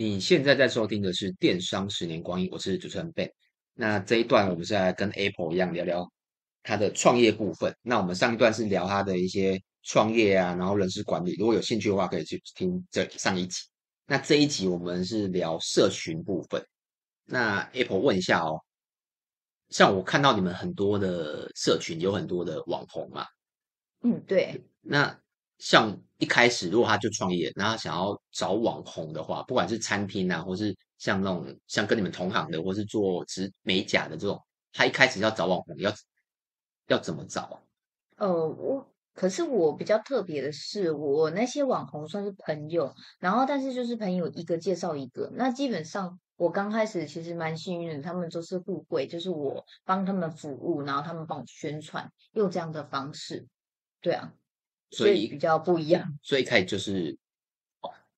你现在在收听的是《电商十年光阴》，我是主持人 Ben。那这一段我们是来跟 Apple 一样聊聊他的创业部分。那我们上一段是聊他的一些创业啊，然后人事管理。如果有兴趣的话，可以去听这上一集。那这一集我们是聊社群部分。那 Apple 问一下哦，像我看到你们很多的社群有很多的网红嘛？嗯，对。那像一开始如果他就创业，然后想要找网红的话，不管是餐厅啊，或是像那种像跟你们同行的，或是做植美甲的这种，他一开始要找网红，要要怎么找啊？呃，我可是我比较特别的是，我那些网红算是朋友，然后但是就是朋友一个介绍一个，那基本上我刚开始其实蛮幸运的，他们都是互惠，就是我帮他们服务，然后他们帮我宣传，用这样的方式，对啊。所以，比较不一样。所以一开始就是，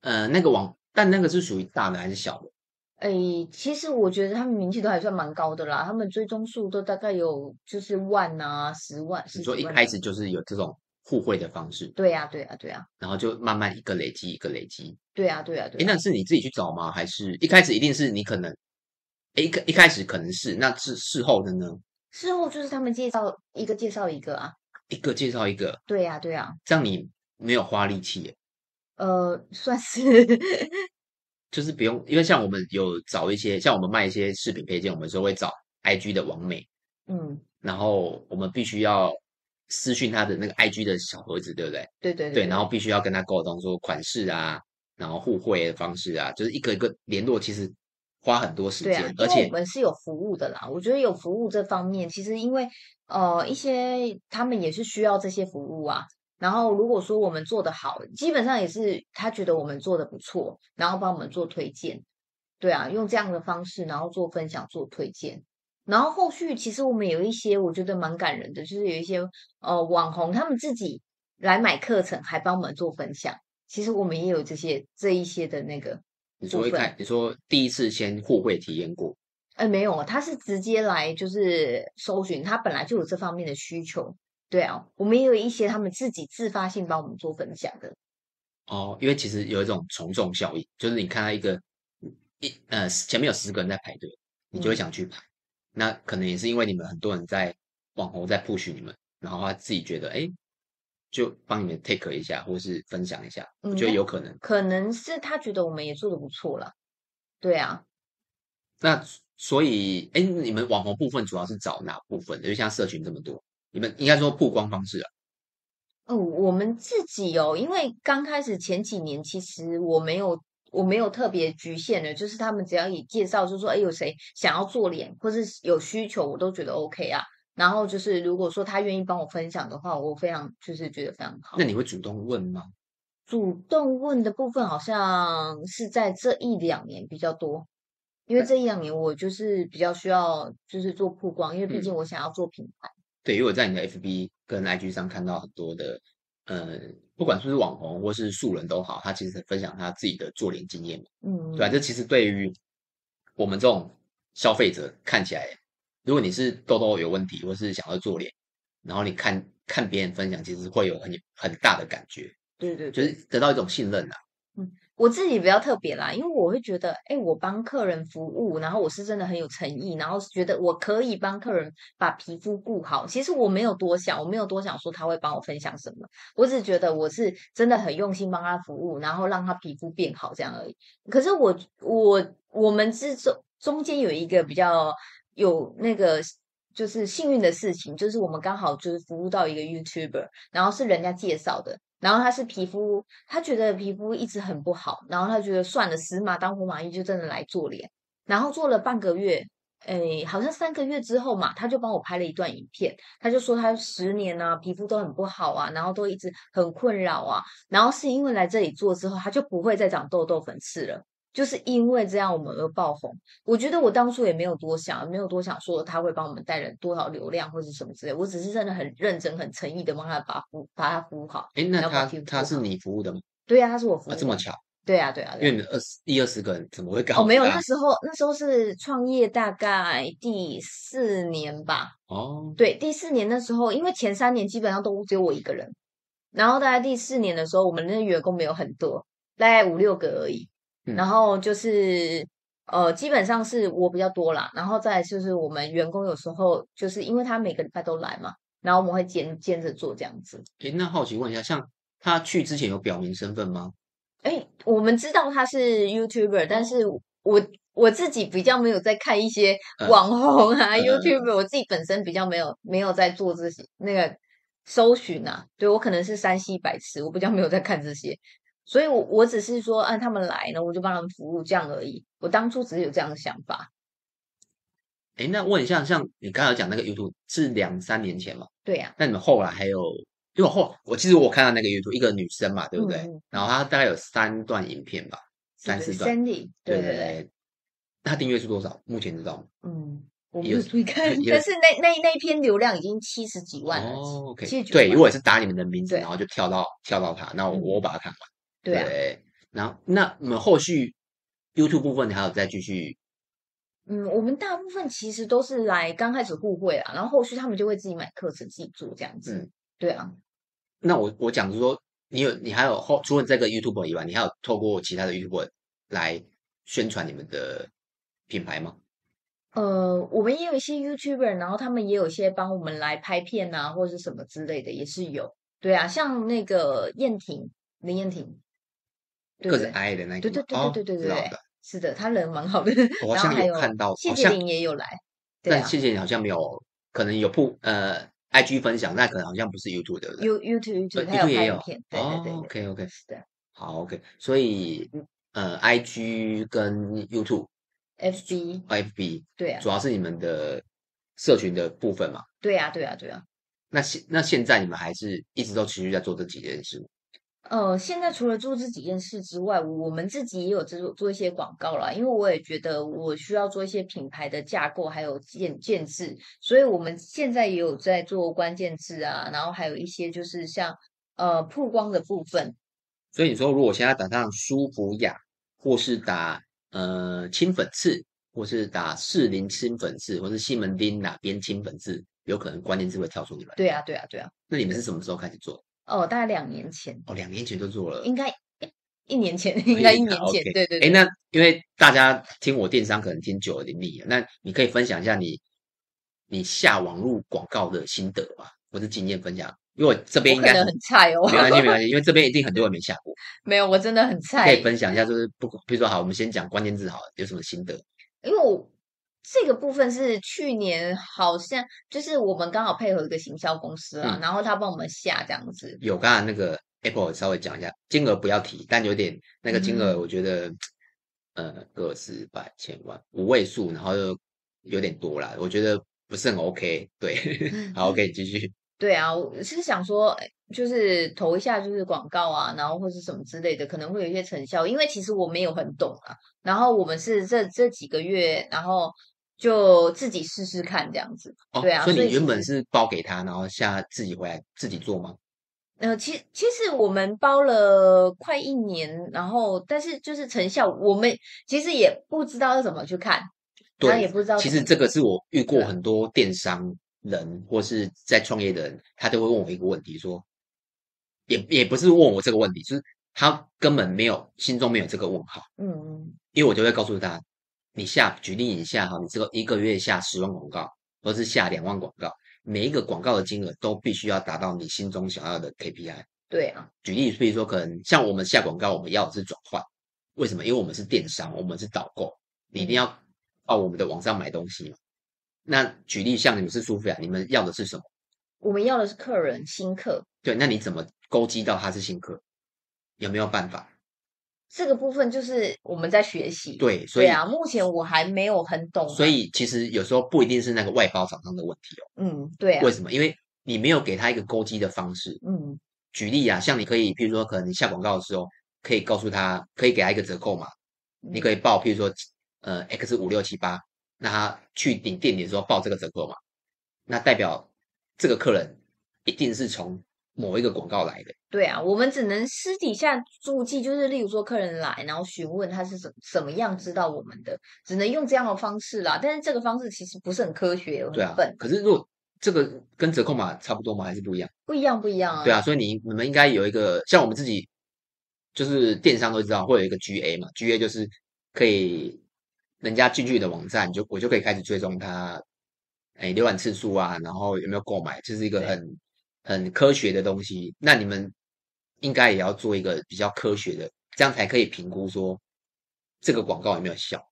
呃，那个网，但那个是属于大的还是小的？哎，其实我觉得他们名气都还算蛮高的啦，他们追踪数都大概有就是万啊、十万。你说一开始就是有这种互惠的方式？对呀、啊，对呀、啊，对呀、啊。然后就慢慢一个累积一个累积。对呀、啊，对呀、啊，对、啊。哎，那是你自己去找吗？还是一开始一定是你可能？哎，一一开始可能是，那是事后的呢？事后就是他们介绍一个介绍一个啊。一个介绍一个，对呀、啊，对呀、啊，这样你没有花力气耶？呃，算是，就是不用，因为像我们有找一些，像我们卖一些饰品配件，我们说会找 IG 的网美，嗯，然后我们必须要私讯他的那个 IG 的小盒子，对不对？对对对，对，然后必须要跟他沟通说款式啊，然后互惠的方式啊，就是一个一个联络，其实花很多时间，啊、而且我们是有服务的啦。我觉得有服务这方面，其实因为。呃，一些他们也是需要这些服务啊。然后如果说我们做的好，基本上也是他觉得我们做的不错，然后帮我们做推荐。对啊，用这样的方式，然后做分享、做推荐。然后后续其实我们有一些我觉得蛮感人的，就是有一些呃网红他们自己来买课程，还帮我们做分享。其实我们也有这些这一些的那个。你说一看，你说第一次先互惠体验过。哎，没有，他是直接来就是搜寻，他本来就有这方面的需求。对啊，我们也有一些他们自己自发性帮我们做分享的。哦，因为其实有一种从众效应，就是你看到一个一呃前面有十个人在排队，你就会想去排。嗯、那可能也是因为你们很多人在网红在 push 你们，然后他自己觉得哎，就帮你们 take 一下，或是分享一下，我觉得有可能。可能是他觉得我们也做的不错了。对啊，那。所以，哎，你们网红部分主要是找哪部分？就像社群这么多，你们应该说曝光方式啊。哦，我们自己哦，因为刚开始前几年，其实我没有，我没有特别局限的，就是他们只要以介绍，就说，哎，有谁想要做脸，或是有需求，我都觉得 OK 啊。然后就是，如果说他愿意帮我分享的话，我非常就是觉得非常好。那你会主动问吗？主动问的部分好像是在这一两年比较多。因为这一两年我就是比较需要，就是做曝光，因为毕竟我想要做品牌。嗯、对，因为我在你的 FB 跟 IG 上看到很多的，呃，不管是不是网红或是素人都好，他其实分享他自己的做脸经验。嗯，对啊，这其实对于我们这种消费者看起来，如果你是痘痘有问题，或是想要做脸，然后你看看别人分享，其实会有很很大的感觉。对，对对，就是得到一种信任啊。嗯。我自己比较特别啦，因为我会觉得，哎，我帮客人服务，然后我是真的很有诚意，然后觉得我可以帮客人把皮肤顾好。其实我没有多想，我没有多想说他会帮我分享什么，我只觉得我是真的很用心帮他服务，然后让他皮肤变好这样而已。可是我我我们之中中间有一个比较有那个就是幸运的事情，就是我们刚好就是服务到一个 YouTuber，然后是人家介绍的。然后他是皮肤，他觉得皮肤一直很不好，然后他觉得算了，死马当活马医，就真的来做脸。然后做了半个月，诶，好像三个月之后嘛，他就帮我拍了一段影片，他就说他十年啊，皮肤都很不好啊，然后都一直很困扰啊，然后是因为来这里做之后，他就不会再长痘痘粉刺了。就是因为这样，我们而爆红。我觉得我当初也没有多想，没有多想说他会帮我们带来多少流量或者什么之类。我只是真的很认真、很诚意的帮他把服把他服务好。哎，那他他是你服务的吗？对呀、啊，他是我服务的。啊、这么巧？对呀、啊，对呀、啊。因为二十一二十个人怎么会搞？哦，没有，那时候那时候是创业大概第四年吧。哦，对，第四年的时候，因为前三年基本上都只有我一个人，然后大概第四年的时候，我们那员工没有很多，大概五六个而已。嗯、然后就是呃，基本上是我比较多啦，然后再来就是我们员工有时候就是因为他每个礼拜都来嘛，然后我们会兼兼着做这样子。诶，那好奇问一下，像他去之前有表明身份吗？诶，我们知道他是 YouTuber，但是我我自己比较没有在看一些网红啊、嗯、YouTuber，我自己本身比较没有没有在做这些那个搜寻啊，对，我可能是山西白痴，我比较没有在看这些。所以我，我我只是说，按、啊、他们来呢，我就帮他们服务这样而已。我当初只是有这样的想法。哎，那问一下，像你刚才讲那个 YouTube 是两三年前嘛？对呀、啊。那你们后来还有，因为后我其实我看到那个 YouTube 一个女生嘛，对不对？嗯、然后她大概有三段影片吧，三四段。Sandy，对对对。对她订阅是多少？目前知道吗？嗯，我没有注意看，但是那那那一篇流量已经七十几万了。哦，OK。对，如果是打你们的名字，然后就跳到跳到他，那我我把它看完。对，啊、对，然后那我们后续 YouTube 部分，你还有再继续？嗯，我们大部分其实都是来刚开始互惠啊，然后后续他们就会自己买课程自己做这样子。嗯，对啊。那我我讲是说，你有你还有后除了这个 YouTube 以外，你还有透过其他的 YouTube 来宣传你们的品牌吗？呃，我们也有一些 YouTuber，然后他们也有一些帮我们来拍片啊，或者是什么之类的，也是有。对啊，像那个燕婷，林燕婷。个子矮的那个，对对对对对对对，对，是的，他人蛮好的。我好像有看到，谢谢林也有来，但谢谢你好像没有，可能有不呃，IG 分享，那可能好像不是 YouTube 的。You YouTube YouTube 他有拍影片，对对对，OK OK，是的，好 OK，所以呃，IG 跟 YouTube，FB，FB，对啊，主要是你们的社群的部分嘛。对啊对啊对啊。那现那现在你们还是一直都持续在做这几件事吗？呃，现在除了做这几件事之外，我们自己也有做做一些广告啦。因为我也觉得我需要做一些品牌的架构，还有建建制，所以我们现在也有在做关键字啊，然后还有一些就是像呃曝光的部分。所以你说，如果现在打上舒服雅，或是打呃清粉刺，或是打士林清粉刺，或是西门町哪边清粉刺，有可能关键字会跳出你们。对啊，对啊，对啊。那你们是什么时候开始做？哦，大概两年前。哦，两年前就做了。应该一年前，应该一年前。对对对。哎，那因为大家听我电商可能听久了腻了，那你可以分享一下你你下网络广告的心得吧，或者经验分享。因为我这边应该很菜哦。没关系，没关系，因为这边一定很多人没下过。没有，我真的很菜。可以分享一下，就是不，比如说好，我们先讲关键字好了，有什么心得？因为我这个部分是去年好像就是我们刚好配合一个行销公司啊，嗯、然后他帮我们下这样子。有刚才那个 Apple 稍微讲一下金额不要提，但有点那个金额，我觉得、嗯、呃个十百千万五位数，然后又有点多啦，我觉得不是很 OK。对，好 OK 继续。对啊，我是想说，就是投一下就是广告啊，然后或是什么之类的，可能会有一些成效。因为其实我没有很懂啊，然后我们是这这几个月，然后。就自己试试看这样子，哦、对啊。所以你原本是包给他，然后现在自己回来自己做吗？呃，其实其实我们包了快一年，然后但是就是成效，我们其实也不知道要怎么去看，对，也不知道。其实这个是我遇过很多电商人或是在创业的人，他都会问我一个问题，说，也也不是问我这个问题，就是他根本没有心中没有这个问号，嗯嗯，因为我就会告诉他。你下举例一下哈，你这个一个月下十万广告，或是下两万广告，每一个广告的金额都必须要达到你心中想要的 KPI。对啊，举例比如说，可能像我们下广告，我们要的是转换，为什么？因为我们是电商，我们是导购，你一定要到我们的网上买东西嘛。那举例像你们是苏菲亚，你们要的是什么？我们要的是客人新客。对，那你怎么勾稽到他是新客？有没有办法？这个部分就是我们在学习，对，所以啊，目前我还没有很懂。所以其实有时候不一定是那个外包厂商的问题哦。嗯，对啊。为什么？因为你没有给他一个勾机的方式。嗯。举例啊，像你可以，譬如说，可能你下广告的时候，可以告诉他，可以给他一个折扣嘛。嗯。你可以报，譬如说，呃，X 五六七八，那他去你店里的时候报这个折扣嘛，那代表这个客人一定是从。某一个广告来的，对啊，我们只能私底下注记，就是例如说客人来，然后询问他是怎怎么样知道我们的，只能用这样的方式啦。但是这个方式其实不是很科学。对啊，可是如果这个跟折扣码差不多吗？还是不一样？不一样，不一样啊。对啊，所以你你们应该有一个像我们自己就是电商都知道会有一个 GA 嘛，GA 就是可以人家进去的网站，就我就可以开始追踪他，哎，浏览次数啊，然后有没有购买，这是一个很很科学的东西。那你们应该也要做一个比较科学的，这样才可以评估说这个广告有没有效。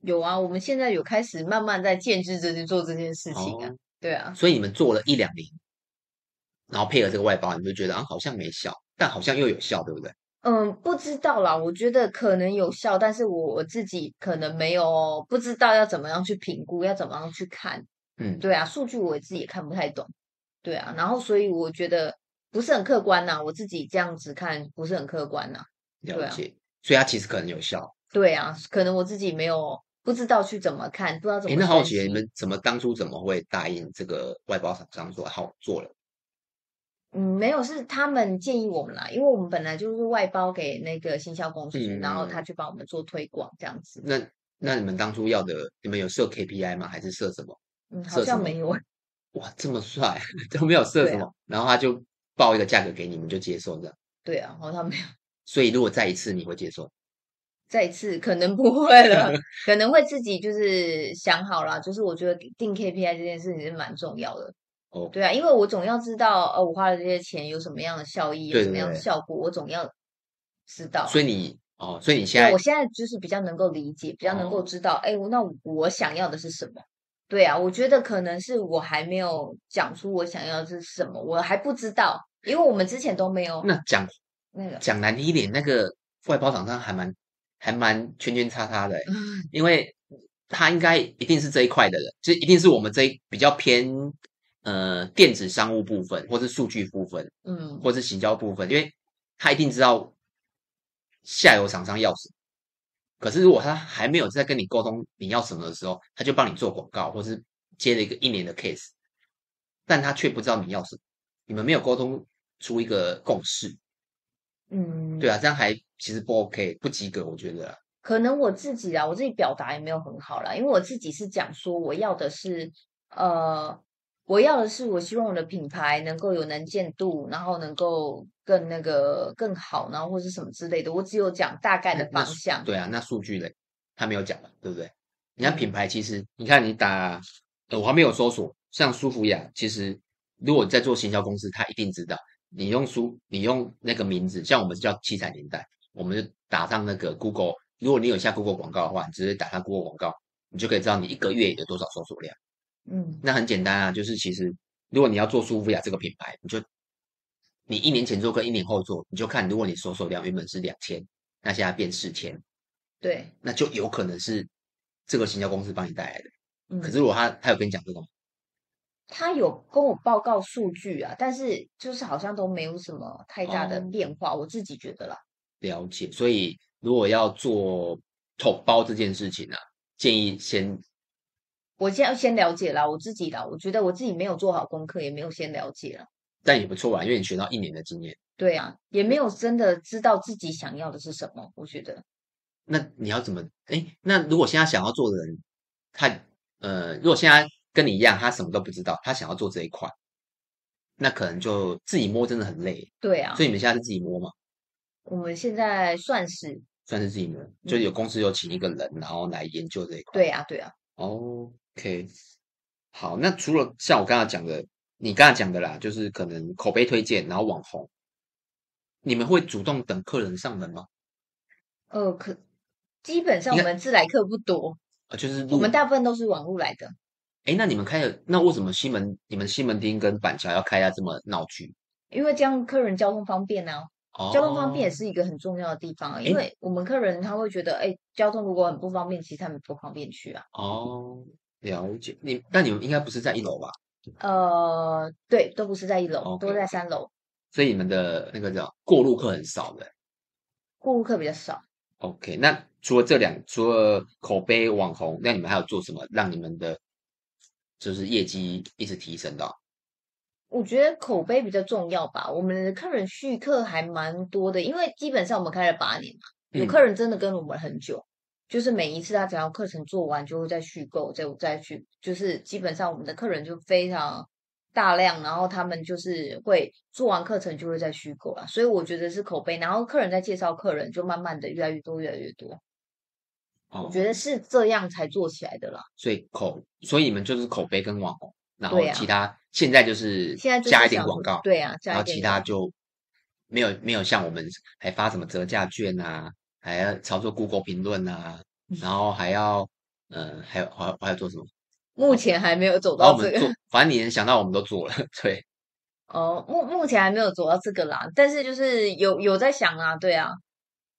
有啊，我们现在有开始慢慢在建制着去做这件事情啊。哦、对啊，所以你们做了一两年，然后配合这个外包，你们就觉得啊，好像没效，但好像又有效，对不对？嗯，不知道啦。我觉得可能有效，但是我我自己可能没有不知道要怎么样去评估，要怎么样去看。嗯，对啊，数据我自己也看不太懂。对啊，然后所以我觉得不是很客观呐。我自己这样子看不是很客观呐。了解，啊、所以它其实可能有效。对啊，可能我自己没有。不知道去怎么看，不知道怎么。哎，那好奇你们怎么当初怎么会答应这个外包厂商说好做了？嗯，没有，是他们建议我们啦，因为我们本来就是外包给那个行销公司，嗯、然后他去帮我们做推广这样子。那那你们当初要的，你们有设 KPI 吗？还是设什么？嗯，好像没有。哇，这么帅 都没有设什么，啊、然后他就报一个价格给你们就接受这样。对啊，然后他没有。所以如果再一次，你会接受？再一次可能不会了，可能会自己就是想好了，就是我觉得定 KPI 这件事情是蛮重要的。哦，对啊，因为我总要知道，呃，我花了这些钱有什么样的效益，有什么样的效果，我总要知道。所以你哦，所以你现在，我现在就是比较能够理解，比较能够知道，哎，那我想要的是什么？对啊，我觉得可能是我还没有讲出我想要的是什么，我还不知道，因为我们之前都没有。那讲那个讲难听一点，那个外包厂商还蛮。还蛮圈圈叉叉的，因为他应该一定是这一块的人，就一定是我们这一比较偏呃电子商务部分，或是数据部分，嗯，或是行销部分，因为他一定知道下游厂商要什么。可是如果他还没有在跟你沟通你要什么的时候，他就帮你做广告，或是接了一个一年的 case，但他却不知道你要什么，你们没有沟通出一个共识。嗯，对啊，这样还其实不 OK，不及格，我觉得。可能我自己啊，我自己表达也没有很好啦，因为我自己是讲说，我要的是，呃，我要的是，我希望我的品牌能够有能见度，然后能够更那个更好，然后或是什么之类的。我只有讲大概的方向。对啊，那数据嘞，他没有讲嘛，对不对？你看品牌，其实、嗯、你看你打，呃，我还没有搜索，像舒芙雅，其实如果在做行销公司，他一定知道。你用书，你用那个名字，像我们叫七彩年代，我们就打上那个 Google。如果你有下 Google 广告的话，你直接打上 Google 广告，你就可以知道你一个月有多少搜索量。嗯，那很简单啊，就是其实如果你要做舒芙雅这个品牌，你就你一年前做跟一年后做，你就看，如果你搜索量原本是两千，那现在变四千，对，那就有可能是这个行销公司帮你带来的。嗯，可是如果他他有跟你讲这种。他有跟我报告数据啊，但是就是好像都没有什么太大的变化，哦、我自己觉得啦。了解，所以如果要做统包这件事情呢、啊，建议先，我先要先了解啦，我自己啦，我觉得我自己没有做好功课，也没有先了解了。但也不错吧，因为你学到一年的经验。对啊，也没有真的知道自己想要的是什么，我觉得。那你要怎么？哎，那如果现在想要做的人，他呃，如果现在。跟你一样，他什么都不知道，他想要做这一块，那可能就自己摸真的很累。对啊，所以你们现在是自己摸吗？我们现在算是算是自己摸，嗯、就有公司有请一个人，然后来研究这一块。对啊，对啊。OK，好，那除了像我刚才讲的，你刚才讲的啦，就是可能口碑推荐，然后网红，你们会主动等客人上门吗？呃，可基本上我们自来客不多，呃，就是我们大部分都是网路来的。哎，那你们开的那为什么西门你们西门町跟板桥要开下这么闹剧？因为这样客人交通方便呢、啊。哦，交通方便也是一个很重要的地方啊。因为我们客人他会觉得，哎，交通如果很不方便，其实他们不方便去啊。哦，了解。你那你们应该不是在一楼吧？呃，对，都不是在一楼，okay, 都在三楼。所以你们的那个叫过路客很少的。过路客比较少。OK，那除了这两，除了口碑网红，那你们还有做什么让你们的？就是业绩一直提升的，我觉得口碑比较重要吧。我们的客人续客还蛮多的，因为基本上我们开了八年嘛，有客人真的跟了我们很久，嗯、就是每一次他只要课程做完就会再续购，再再去，就是基本上我们的客人就非常大量，然后他们就是会做完课程就会再续购了，所以我觉得是口碑，然后客人在介绍客人，就慢慢的越来越多，越来越多。哦我觉得是这样才做起来的啦。所以口，所以你们就是口碑跟网红，然后其他现在就是现在加一点广告，对啊，然后其他就没有没有像我们还发什么折价券啊，还要操作 Google 评论啊，然后还要嗯，还有还还要做什么？目前还没有走到这个，反正你能想到我们都做了，对。哦，目目前还没有走到这个啦，但是就是有有在想啊，对啊。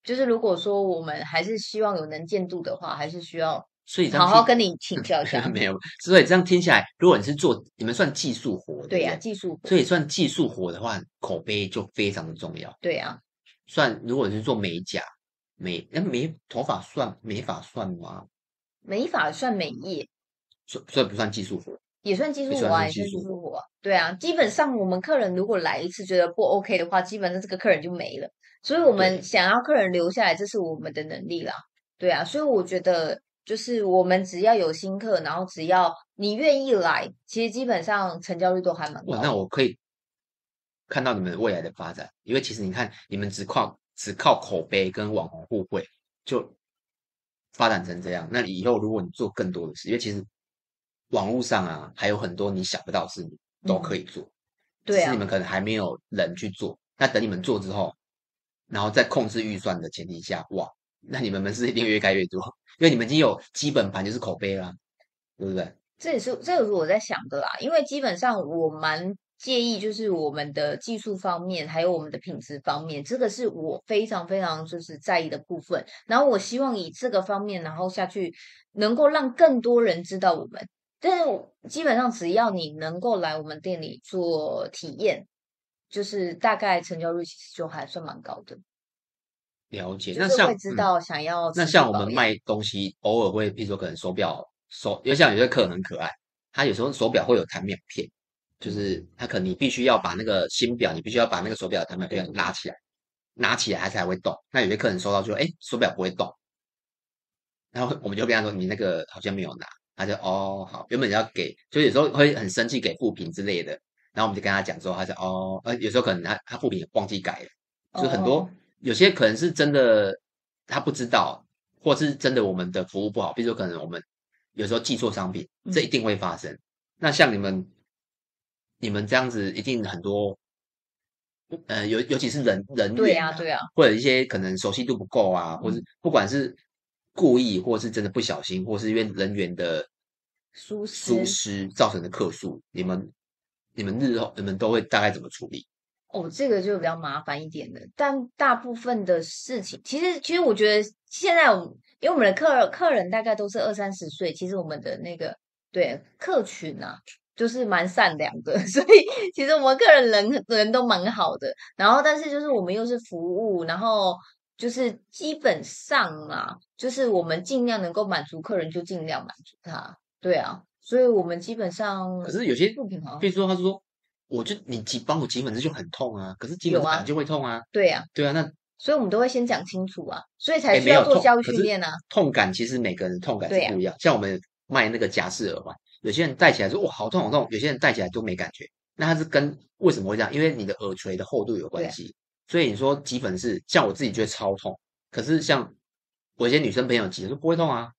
就是如果说我们还是希望有能见度的话，还是需要所以好好跟你请教一下。没有，所以这样听起来，如果你是做你们算技术活，对呀、啊，技术活，所以算技术活的话，口碑就非常的重要。对呀、啊，算如果你是做美甲美，那美头发算美发算吗？美发算美业，算算不算技术活，也算技术活啊，也算技术活。对啊，基本上我们客人如果来一次觉得不 OK 的话，基本上这个客人就没了。所以，我们想要客人留下来，这是我们的能力啦。对啊，所以我觉得，就是我们只要有新客，然后只要你愿意来，其实基本上成交率都还蛮高。那我可以看到你们未来的发展，因为其实你看，你们只靠只靠口碑跟网红互惠就发展成这样。那以后如果你做更多的事，因为其实网络上啊还有很多你想不到的事，你都可以做。嗯、对啊，只是你们可能还没有人去做。那等你们做之后。然后在控制预算的前提下，哇，那你们 门市一定越开越多，因为你们已经有基本盘就是口碑啦，对不对？这也是这也是我在想的啦，因为基本上我蛮介意就是我们的技术方面，还有我们的品质方面，这个是我非常非常就是在意的部分。然后我希望以这个方面，然后下去能够让更多人知道我们。但是基本上只要你能够来我们店里做体验。就是大概成交率其实就还算蛮高的，了解。那像知道想要、嗯、那像我们卖东西，偶尔会，譬如说可能手表手，因为像有些客人很可爱，他有时候手表会有弹表片，就是他可能你必须要把那个新表，你必须要把那个手表的弹表片拉起来，拿起来它才会动。那有些客人收到就说，哎，手表不会动，然后我们就跟他说，你那个好像没有拿，他就哦好，原本要给，就有时候会很生气给负评之类的。然后我们就跟他讲说，他说哦，呃，有时候可能他他负评忘记改了，就很多、oh. 有些可能是真的他不知道，或是真的我们的服务不好，比如说可能我们有时候寄错商品，这一定会发生。嗯、那像你们你们这样子，一定很多，呃，尤尤其是人人员、啊，对呀对呀，或者一些可能熟悉度不够啊，或是不管是故意，或是真的不小心，或是因为人员的疏疏，失造成的客诉，你们。你们日后你们都会大概怎么处理？哦，这个就比较麻烦一点的。但大部分的事情，其实其实我觉得现在，因为我们的客客人大概都是二三十岁，其实我们的那个对客群啊，就是蛮善良的，所以其实我们客人人人都蛮好的。然后，但是就是我们又是服务，然后就是基本上啊，就是我们尽量能够满足客人，就尽量满足他。对啊。所以我们基本上，可是有些物品好，比如说他说，我就你挤帮我挤粉刺就很痛啊，可是挤粉刺就会痛啊，对啊，对啊，那所以我们都会先讲清楚啊，所以才需要做教育训练啊。痛感其实每个人痛感是不一样，像我们卖那个夹式耳环，有些人戴起来说哇好痛好痛，有些人戴起来都没感觉，那它是跟为什么会这样？因为你的耳垂的厚度有关系，所以你说挤粉刺，像我自己觉得超痛，可是像我一些女生朋友挤说不会痛啊。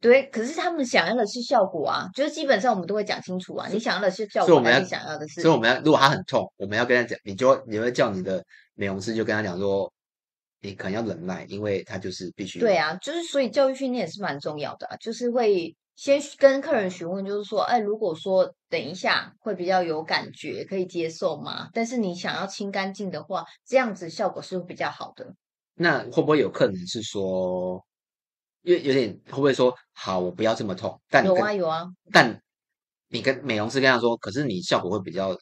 对，可是他们想要的是效果啊，就是基本上我们都会讲清楚啊。你想要的是效果，还是想要的是？所以我们要，如果他很痛，我们要跟他讲，你就你会叫你的美容师就跟他讲说，你可能要忍耐，因为他就是必须。对啊，就是所以教育训练也是蛮重要的啊，就是会先跟客人询问，就是说，哎，如果说等一下会比较有感觉，可以接受吗？但是你想要清干净的话，这样子效果是会比较好的。那会不会有客人是说？因为有点会不会说好，我不要这么痛？但有啊有啊。但你跟美容师跟他说，可是你效果会比较，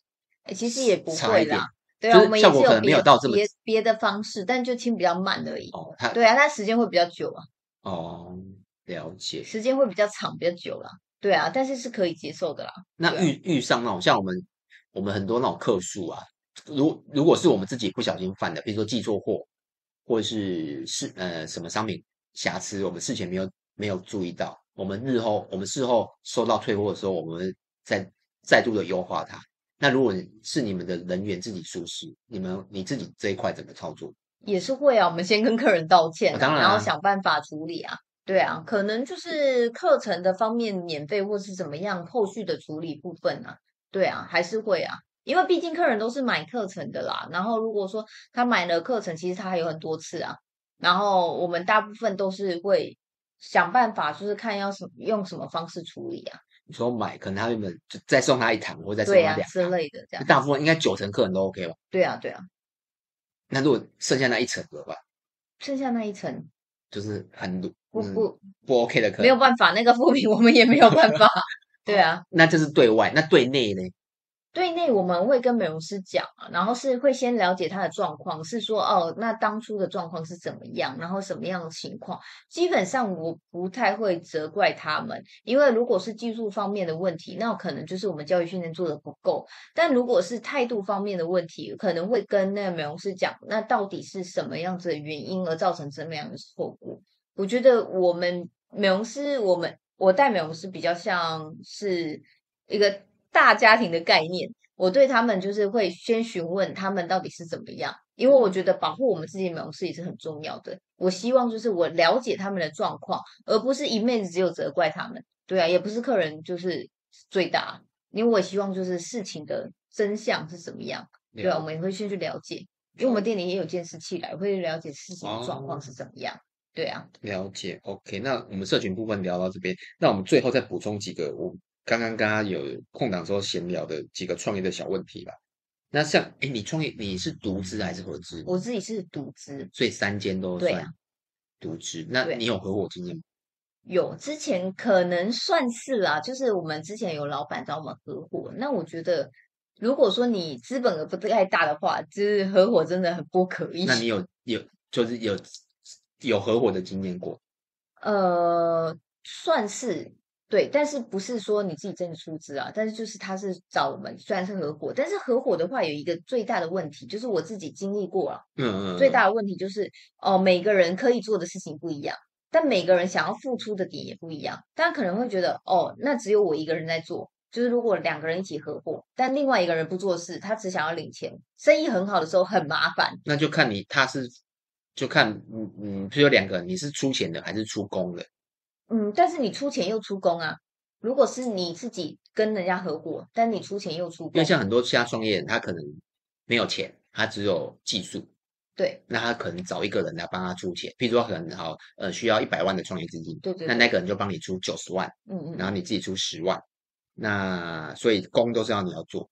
哎，其实也不会啦。对啊，我们也是有到这么别别的方式，但就清比较慢而已。哦，对啊，它时间会比较久啊。哦，了解。时间会比较长，比较久了。对啊，但是是可以接受的啦。那遇遇上那种像我们我们很多那种客诉啊，如如果是我们自己不小心犯的，比如说寄错货，或者是是呃什么商品。瑕疵，我们事前没有没有注意到，我们日后我们事后收到退货的时候，我们再再度的优化它。那如果是你们的人员自己疏失，你们你自己这一块怎么操作？也是会啊，我们先跟客人道歉，啊，当然啊，然后想办法处理啊。对啊，可能就是课程的方面免费，或是怎么样，后续的处理部分啊。对啊，还是会啊，因为毕竟客人都是买课程的啦。然后如果说他买了课程，其实他还有很多次啊。然后我们大部分都是会想办法，就是看要什么用什么方式处理啊。你说买，可能他原本就再送他一堂，或者再送他两之类的这样。大部分应该九成客人都 OK 吧？对啊，对啊。那如果剩下那一层怎么办？剩下那一层就是很不不、嗯、不，不 OK 的客人，没有办法，那个负评我们也没有办法。对啊，那这是对外，那对内呢？对内我们会跟美容师讲啊，然后是会先了解他的状况，是说哦，那当初的状况是怎么样，然后什么样的情况。基本上我不太会责怪他们，因为如果是技术方面的问题，那可能就是我们教育训练做得不够；但如果是态度方面的问题，可能会跟那个美容师讲，那到底是什么样子的原因而造成这么样的错误。我觉得我们美容师，我们我带美容师比较像是一个。大家庭的概念，我对他们就是会先询问他们到底是怎么样，因为我觉得保护我们自己的美容师也是很重要的。我希望就是我了解他们的状况，而不是一昧子只有责怪他们。对啊，也不是客人就是最大，因为我希望就是事情的真相是怎么样。对啊，我们也会先去了解，因为我们店里也有监视器来，会了解事情的状况是怎么样。对啊，了解。OK，那我们社群部分聊到这边，那我们最后再补充几个我。刚刚跟他有空档时候闲聊的几个创业的小问题吧。那像，哎，你创业你是独资还是合资？我自己是独资，所以三间都算独资。那你有合伙经验吗？有，之前可能算是啦，就是我们之前有老板找我们合伙。那我觉得，如果说你资本额不太大的话，就是合伙真的很不可以。那你有有就是有有合伙的经验过？呃，算是。对，但是不是说你自己真的出资啊？但是就是他是找我们，虽然是合伙，但是合伙的话有一个最大的问题，就是我自己经历过了。嗯嗯。最大的问题就是哦，每个人可以做的事情不一样，但每个人想要付出的点也不一样。大家可能会觉得哦，那只有我一个人在做，就是如果两个人一起合伙，但另外一个人不做事，他只想要领钱，生意很好的时候很麻烦。那就看你他是，就看嗯嗯，就有两个，你是出钱的还是出工的？嗯，但是你出钱又出工啊。如果是你自己跟人家合伙，但你出钱又出工，因为像很多其他创业人，他可能没有钱，他只有技术。对，那他可能找一个人来帮他出钱，譬如说可能好呃需要一百万的创业资金，对，对对，那那个人就帮你出九十万，嗯嗯，然后你自己出十万，那所以工都是要你要做。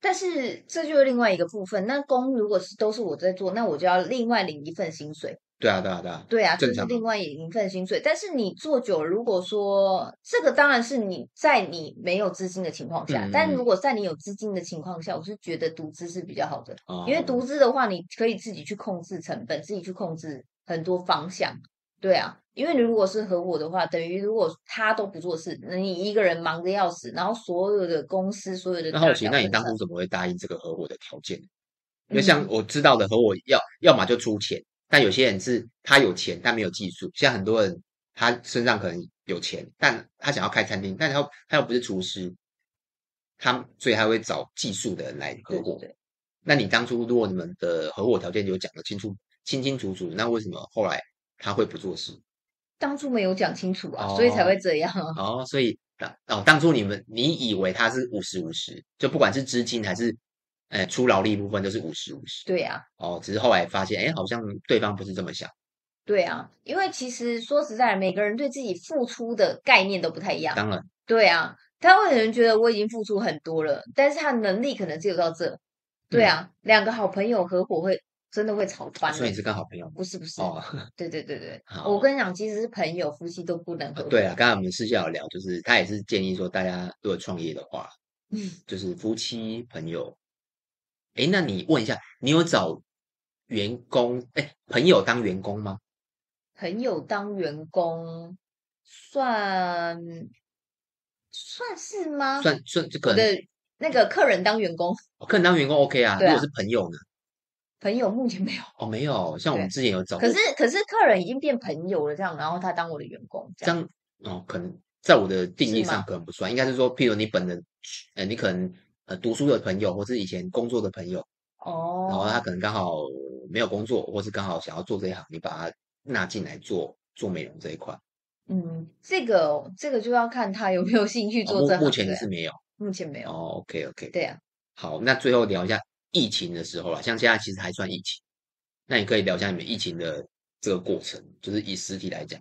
但是这就是另外一个部分，那工如果是都是我在做，那我就要另外领一份薪水。对啊，对啊，对啊，对啊，这是另外一份薪水。但是你做久了，如果说这个当然是你在你没有资金的情况下，嗯、但如果在你有资金的情况下，我是觉得独资是比较好的，哦、因为独资的话，你可以自己去控制成本，自己去控制很多方向。对啊，因为你如果是合伙的话，等于如果他都不做事，那你一个人忙得要死，然后所有的公司所有的，那好奇，那你当初怎么会答应这个合伙的条件？因为像我知道的合伙要，要要么就出钱。但有些人是他有钱，但没有技术。像很多人，他身上可能有钱，但他想要开餐厅，但他他又不是厨师，他所以他会找技术的人来合伙。对对对。那你当初如果你们的合伙条件有讲得清楚、清清楚楚，那为什么后来他会不做事？当初没有讲清楚啊，哦、所以才会这样啊。哦，所以当哦，当初你们你以为他是五十五十，就不管是资金还是。哎，出劳力部分都是五十五十。对呀、啊。哦，只是后来发现，哎，好像对方不是这么想。对啊，因为其实说实在，每个人对自己付出的概念都不太一样。当然。对啊，他会有人觉得我已经付出很多了，但是他能力可能只有到这。对啊，嗯、两个好朋友合伙会真的会吵翻。所以你是跟好朋友？不是不是。哦。对对对对。我跟你讲，其实是朋友、夫妻都不能合伙。对啊，刚才我们私下有聊，就是他也是建议说，大家如果创业的话，嗯，就是夫妻朋友。哎，那你问一下，你有找员工哎朋友当员工吗？朋友当员工算算是吗？算算这个的那个客人当员工，客人当员工 OK 啊。如果是朋友呢？朋友目前没有哦，没有。像我们之前有找，可是可是客人已经变朋友了，这样，然后他当我的员工，这样，这样哦，可能在我的定义是吗上可能不算，应该是说，譬如你本人，呃，你可能呃读书的朋友，或是以前工作的朋友，哦，然后他可能刚好没有工作，或是刚好想要做这一行，你把他纳进来做做美容这一块。嗯，这个这个就要看他有没有兴趣做这目前也是没有，目前没有。哦，OK OK，对啊。好，那最后聊一下疫情的时候啦，像现在其实还算疫情，那你可以聊一下你们疫情的这个过程，就是以实体来讲。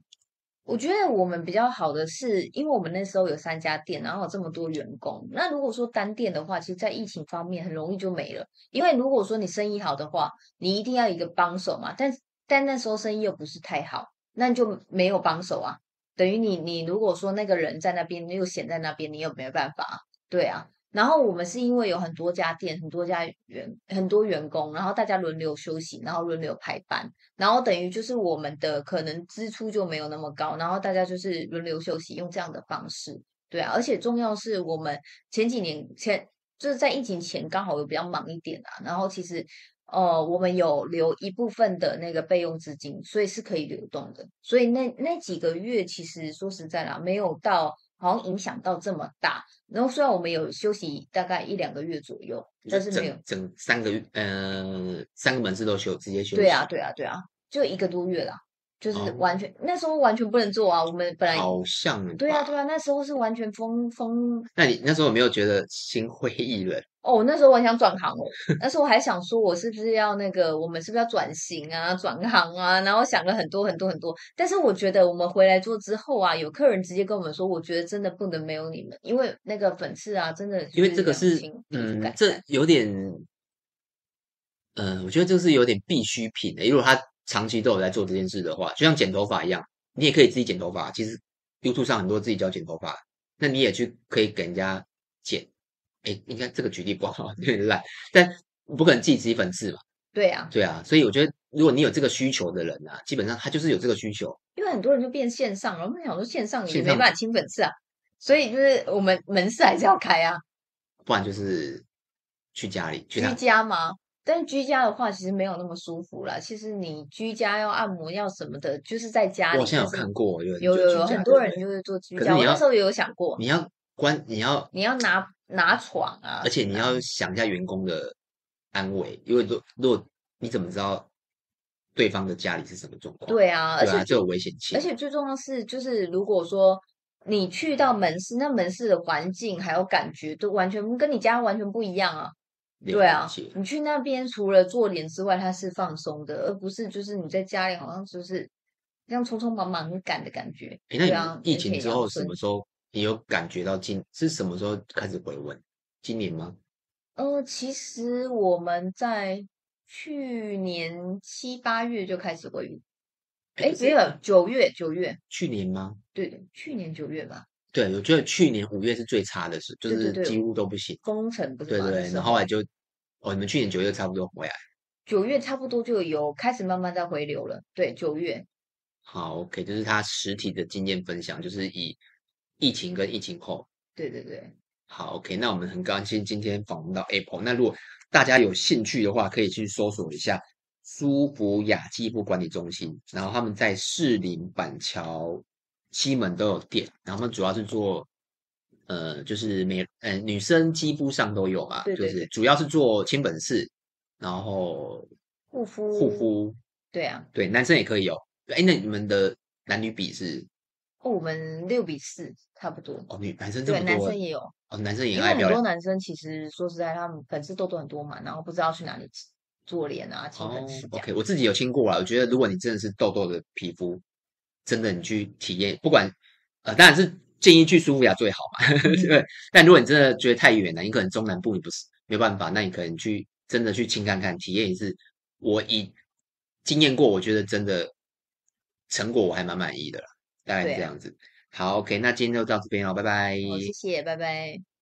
我觉得我们比较好的是，因为我们那时候有三家店，然后有这么多员工。那如果说单店的话，其实，在疫情方面很容易就没了。因为如果说你生意好的话，你一定要一个帮手嘛。但但那时候生意又不是太好，那就没有帮手啊。等于你，你如果说那个人在那边，你又闲在那边，你又没办法，对啊。然后我们是因为有很多家店，很多家员，很多员工，然后大家轮流休息，然后轮流排班，然后等于就是我们的可能支出就没有那么高，然后大家就是轮流休息，用这样的方式，对啊。而且重要是我们前几年前就是在疫情前刚好有比较忙一点啊，然后其实。呃，我们有留一部分的那个备用资金，所以是可以流动的。所以那那几个月，其实说实在啦，没有到好像影响到这么大。然后虽然我们有休息大概一两个月左右，但是没有整，整三个月，呃，三个门市都休，直接休息。对啊，对啊，对啊，就一个多月啦。就是完全、哦、那时候完全不能做啊！我们本来好像对啊对啊，那时候是完全封封。那你那时候有没有觉得心灰意冷？哦，那时候我很想转行哦。那时候我还想说，我是不是要那个，我们是不是要转型啊、转行啊？然后想了很多很多很多。但是我觉得我们回来做之后啊，有客人直接跟我们说，我觉得真的不能没有你们，因为那个粉刺啊，真的因为这个是嗯，这有点嗯、呃，我觉得这是有点必需品的，如果他。长期都有在做这件事的话，就像剪头发一样，你也可以自己剪头发。其实 YouTube 上很多自己教剪头发，那你也去可以给人家剪。哎，应该这个举例不好，有点烂，但不可能自己自己粉刺嘛。对啊，对啊，所以我觉得如果你有这个需求的人啊，基本上他就是有这个需求。因为很多人就变线上，了，我们想说线上也没办法清粉刺啊，所以就是我们门市还是要开啊，不然就是去家里去居家吗？但居家的话，其实没有那么舒服啦。其实你居家要按摩要什么的，就是在家里。我现在有看过，有有有，有很多人就是做居家。我那时候也有想过，你要关，你要你要拿拿床啊，而且你要想一下员工的安危，因为如如果你怎么知道对方的家里是什么状况？对啊，而且就有危险性。而且最重要是，就是如果说你去到门市，那门市的环境还有感觉都完全跟你家完全不一样啊。对啊，你去那边除了做脸之外，它是放松的，而不是就是你在家里好像就是这样匆匆忙忙很赶的感觉。哎，那你疫情之后什么时候你有感觉到今是什么时候开始回温？今年吗？呃，其实我们在去年七八月就开始回温。哎，没有，九月九月。去年吗？对的，去年九月吧。对，我觉得去年五月是最差的时，就是几乎都不行。封城不是？对对对，然后后来就，哦，你们去年九月差不多回来。九月差不多就有开始慢慢在回流了。对，九月。好，OK，就是他实体的经验分享，就是以疫情跟疫情后。对对对。好，OK，那我们很高兴今天访问到 Apple。那如果大家有兴趣的话，可以去搜索一下舒服雅肌肤管理中心，然后他们在士林板桥。西门都有店，然后他们主要是做，呃，就是美，呃，女生肌肤上都有嘛，对对对，就是主要是做清粉刺，然后护肤，护肤，对啊，对，男生也可以有，哎，那你们的男女比是？哦，我们六比四，差不多。哦，女男生这么多，对，男生也有，哦，男生也有，因为很多男生其实说实在，他们粉刺痘痘很多嘛，然后不知道去哪里做脸啊，清粉刺。哦，OK，我自己有清过啊，我觉得如果你真的是痘痘的皮肤。真的，你去体验，不管，呃，当然是建议去舒服雅最好嘛，对、嗯。但如果你真的觉得太远了，你可能中南部你不是没办法，那你可能去真的去亲看看，体验一次。我以经验过，我觉得真的成果我还蛮满意的啦，大概是这样子。好，OK，那今天就到这边了，拜拜。好，谢谢，拜拜。